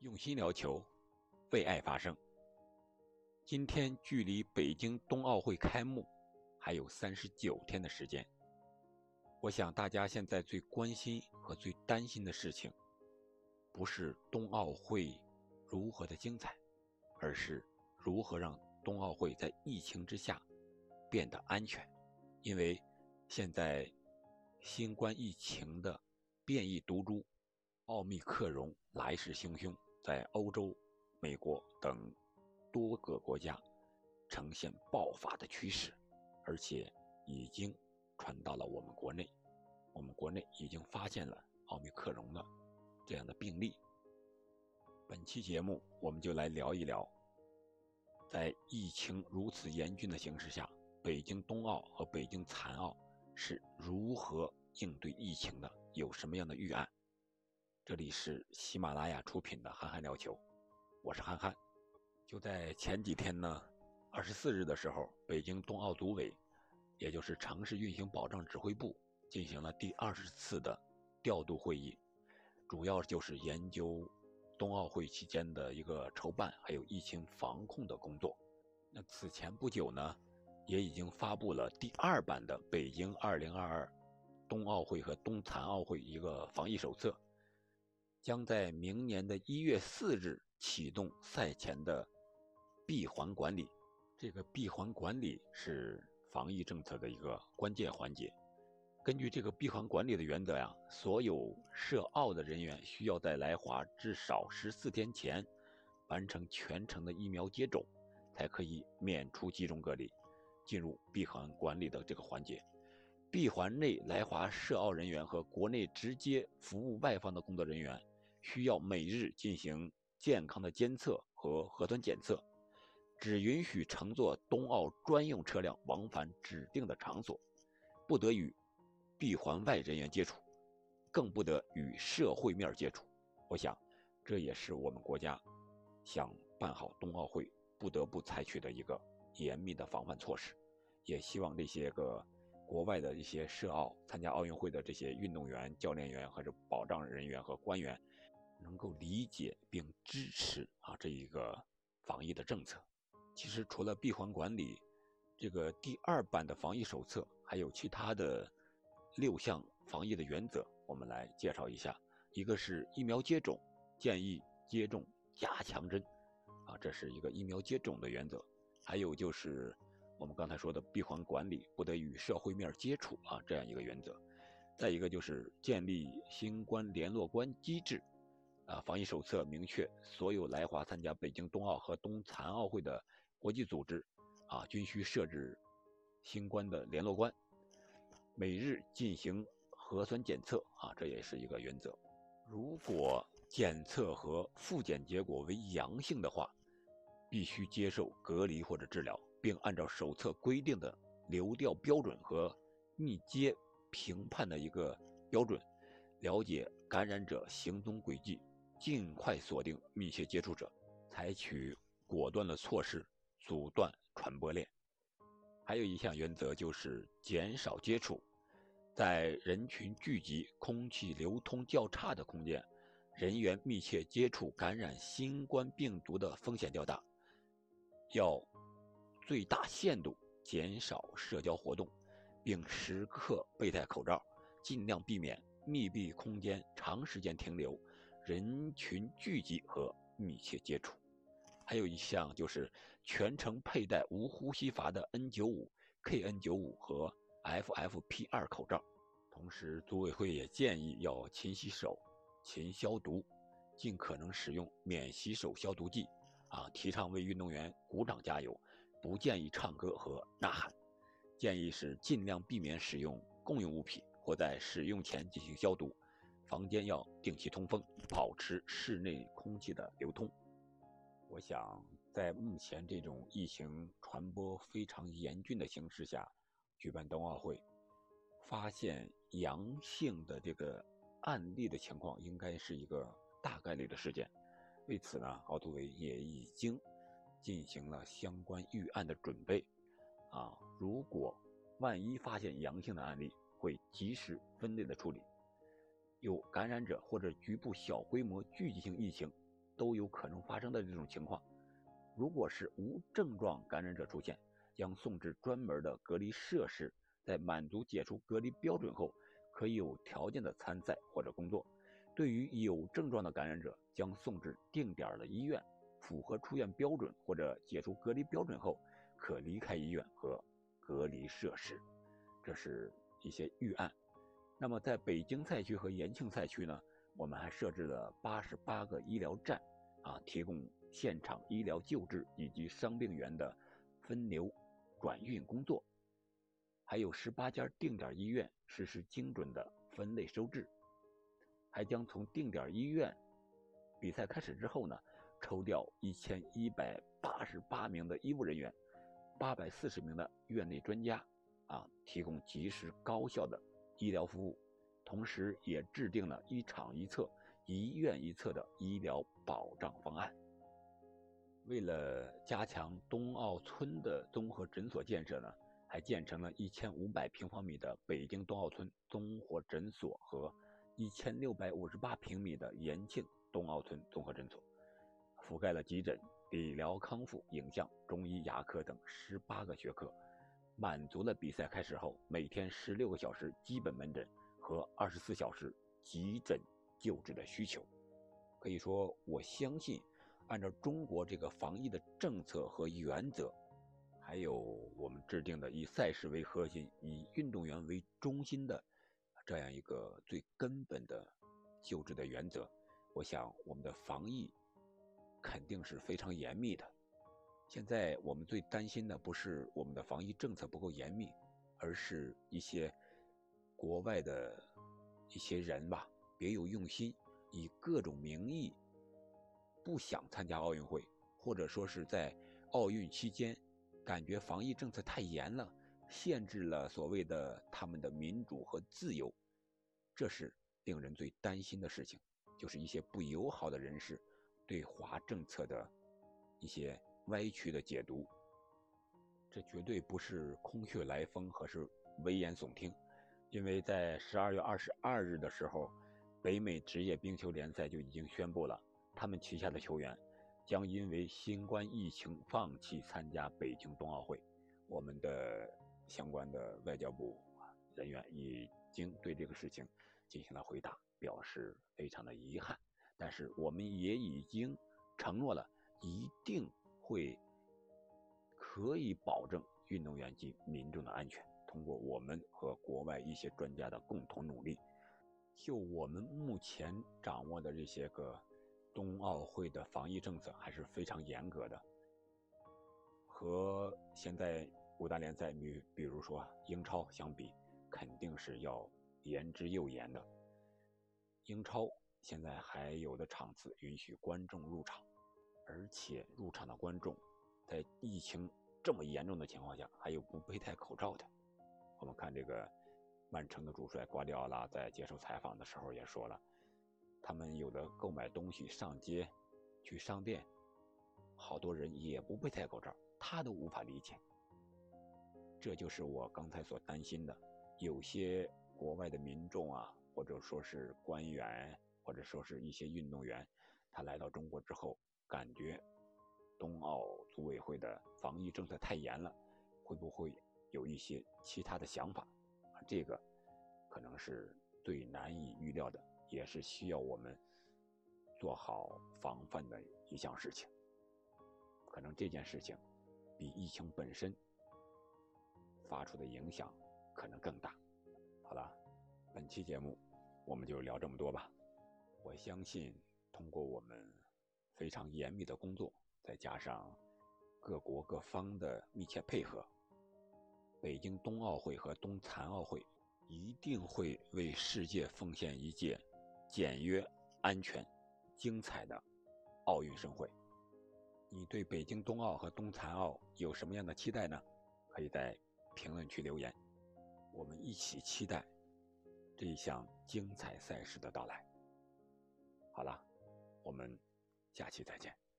用心聊球，为爱发声。今天距离北京冬奥会开幕还有三十九天的时间。我想大家现在最关心和最担心的事情，不是冬奥会如何的精彩，而是如何让冬奥会在疫情之下变得安全。因为现在新冠疫情的变异毒株奥密克戎来势汹汹。在欧洲、美国等多个国家呈现爆发的趋势，而且已经传到了我们国内。我们国内已经发现了奥密克戎的这样的病例。本期节目，我们就来聊一聊，在疫情如此严峻的形势下，北京冬奥和北京残奥是如何应对疫情的，有什么样的预案？这里是喜马拉雅出品的《憨憨聊球》，我是憨憨。就在前几天呢，二十四日的时候，北京冬奥组委，也就是城市运行保障指挥部，进行了第二十次的调度会议，主要就是研究冬奥会期间的一个筹办还有疫情防控的工作。那此前不久呢，也已经发布了第二版的《北京二零二二冬奥会和冬残奥会一个防疫手册》。将在明年的一月四日启动赛前的闭环管理。这个闭环管理是防疫政策的一个关键环节。根据这个闭环管理的原则呀，所有涉奥的人员需要在来华至少十四天前完成全程的疫苗接种，才可以免除集中隔离，进入闭环管理的这个环节。闭环内来华涉奥人员和国内直接服务外方的工作人员。需要每日进行健康的监测和核酸检测，只允许乘坐冬奥专用车辆往返指定的场所，不得与闭环外人员接触，更不得与社会面接触。我想，这也是我们国家想办好冬奥会不得不采取的一个严密的防范措施。也希望这些个国外的一些涉奥参加奥运会的这些运动员、教练员或者保障人员和官员。能够理解并支持啊这一个防疫的政策。其实除了闭环管理，这个第二版的防疫手册还有其他的六项防疫的原则，我们来介绍一下。一个是疫苗接种，建议接种加强针，啊，这是一个疫苗接种的原则。还有就是我们刚才说的闭环管理，不得与社会面接触啊这样一个原则。再一个就是建立新冠联络官机制。啊，防疫手册明确，所有来华参加北京冬奥和冬残奥会的国际组织，啊，均需设置新冠的联络官，每日进行核酸检测。啊，这也是一个原则。如果检测和复检结果为阳性的话，必须接受隔离或者治疗，并按照手册规定的流调标准和密接评判的一个标准，了解感染者行踪轨迹。尽快锁定密切接触者，采取果断的措施阻断传播链。还有一项原则就是减少接触，在人群聚集、空气流通较差的空间，人员密切接触感染新冠病毒的风险较大，要最大限度减少社交活动，并时刻佩戴口罩，尽量避免密闭空间长时间停留。人群聚集和密切接触，还有一项就是全程佩戴无呼吸阀的 N95、KN95 和 FFP2 口罩。同时，组委会也建议要勤洗手、勤消毒，尽可能使用免洗手消毒剂。啊，提倡为运动员鼓掌加油，不建议唱歌和呐喊。建议是尽量避免使用共用物品或在使用前进行消毒。房间要定期通风，保持室内空气的流通。我想，在目前这种疫情传播非常严峻的形势下，举办冬奥会，发现阳性的这个案例的情况，应该是一个大概率的事件。为此呢，奥组委也已经进行了相关预案的准备。啊，如果万一发现阳性的案例，会及时分类的处理。有感染者或者局部小规模聚集性疫情，都有可能发生的这种情况。如果是无症状感染者出现，将送至专门的隔离设施，在满足解除隔离标准后，可以有条件的参赛或者工作。对于有症状的感染者，将送至定点的医院，符合出院标准或者解除隔离标准后，可离开医院和隔离设施。这是一些预案。那么，在北京赛区和延庆赛区呢，我们还设置了八十八个医疗站，啊，提供现场医疗救治以及伤病员的分流转运工作，还有十八家定点医院实施精准的分类收治。还将从定点医院比赛开始之后呢，抽调一千一百八十八名的医务人员，八百四十名的院内专家，啊，提供及时高效的医疗服务，同时也制定了一场一策、一院一策的医疗保障方案。为了加强冬奥村的综合诊所建设呢，还建成了一千五百平方米的北京冬奥村综合诊所和。一千六百五十八平米的延庆冬奥村综合诊所，覆盖了急诊、理疗康复、影像、中医牙科等十八个学科，满足了比赛开始后每天十六个小时基本门诊和二十四小时急诊救治的需求。可以说，我相信，按照中国这个防疫的政策和原则，还有我们制定的以赛事为核心、以运动员为中心的。这样一个最根本的救治的原则，我想我们的防疫肯定是非常严密的。现在我们最担心的不是我们的防疫政策不够严密，而是一些国外的一些人吧，别有用心，以各种名义不想参加奥运会，或者说是在奥运期间感觉防疫政策太严了，限制了所谓的他们的民主和自由。这是令人最担心的事情，就是一些不友好的人士对华政策的一些歪曲的解读。这绝对不是空穴来风和是危言耸听，因为在十二月二十二日的时候，北美职业冰球联赛就已经宣布了，他们旗下的球员将因为新冠疫情放弃参加北京冬奥会。我们的相关的外交部人员已经对这个事情。进行了回答，表示非常的遗憾，但是我们也已经承诺了，一定会可以保证运动员及民众的安全。通过我们和国外一些专家的共同努力，就我们目前掌握的这些个冬奥会的防疫政策还是非常严格的，和现在五大联赛，比比如说英超相比，肯定是要。言之又严的，英超现在还有的场次允许观众入场，而且入场的观众在疫情这么严重的情况下，还有不佩戴口罩的。我们看这个曼城的主帅瓜迪奥拉在接受采访的时候也说了，他们有的购买东西上街去商店，好多人也不佩戴口罩，他都无法理解。这就是我刚才所担心的，有些。国外的民众啊，或者说是官员，或者说是一些运动员，他来到中国之后，感觉冬奥组委会的防疫政策太严了，会不会有一些其他的想法？这个可能是最难以预料的，也是需要我们做好防范的一项事情。可能这件事情比疫情本身发出的影响可能更大。好了，本期节目我们就聊这么多吧。我相信，通过我们非常严密的工作，再加上各国各方的密切配合，北京冬奥会和冬残奥会一定会为世界奉献一届简约、安全、精彩的奥运盛会。你对北京冬奥和冬残奥有什么样的期待呢？可以在评论区留言。我们一起期待这一项精彩赛事的到来。好了，我们下期再见。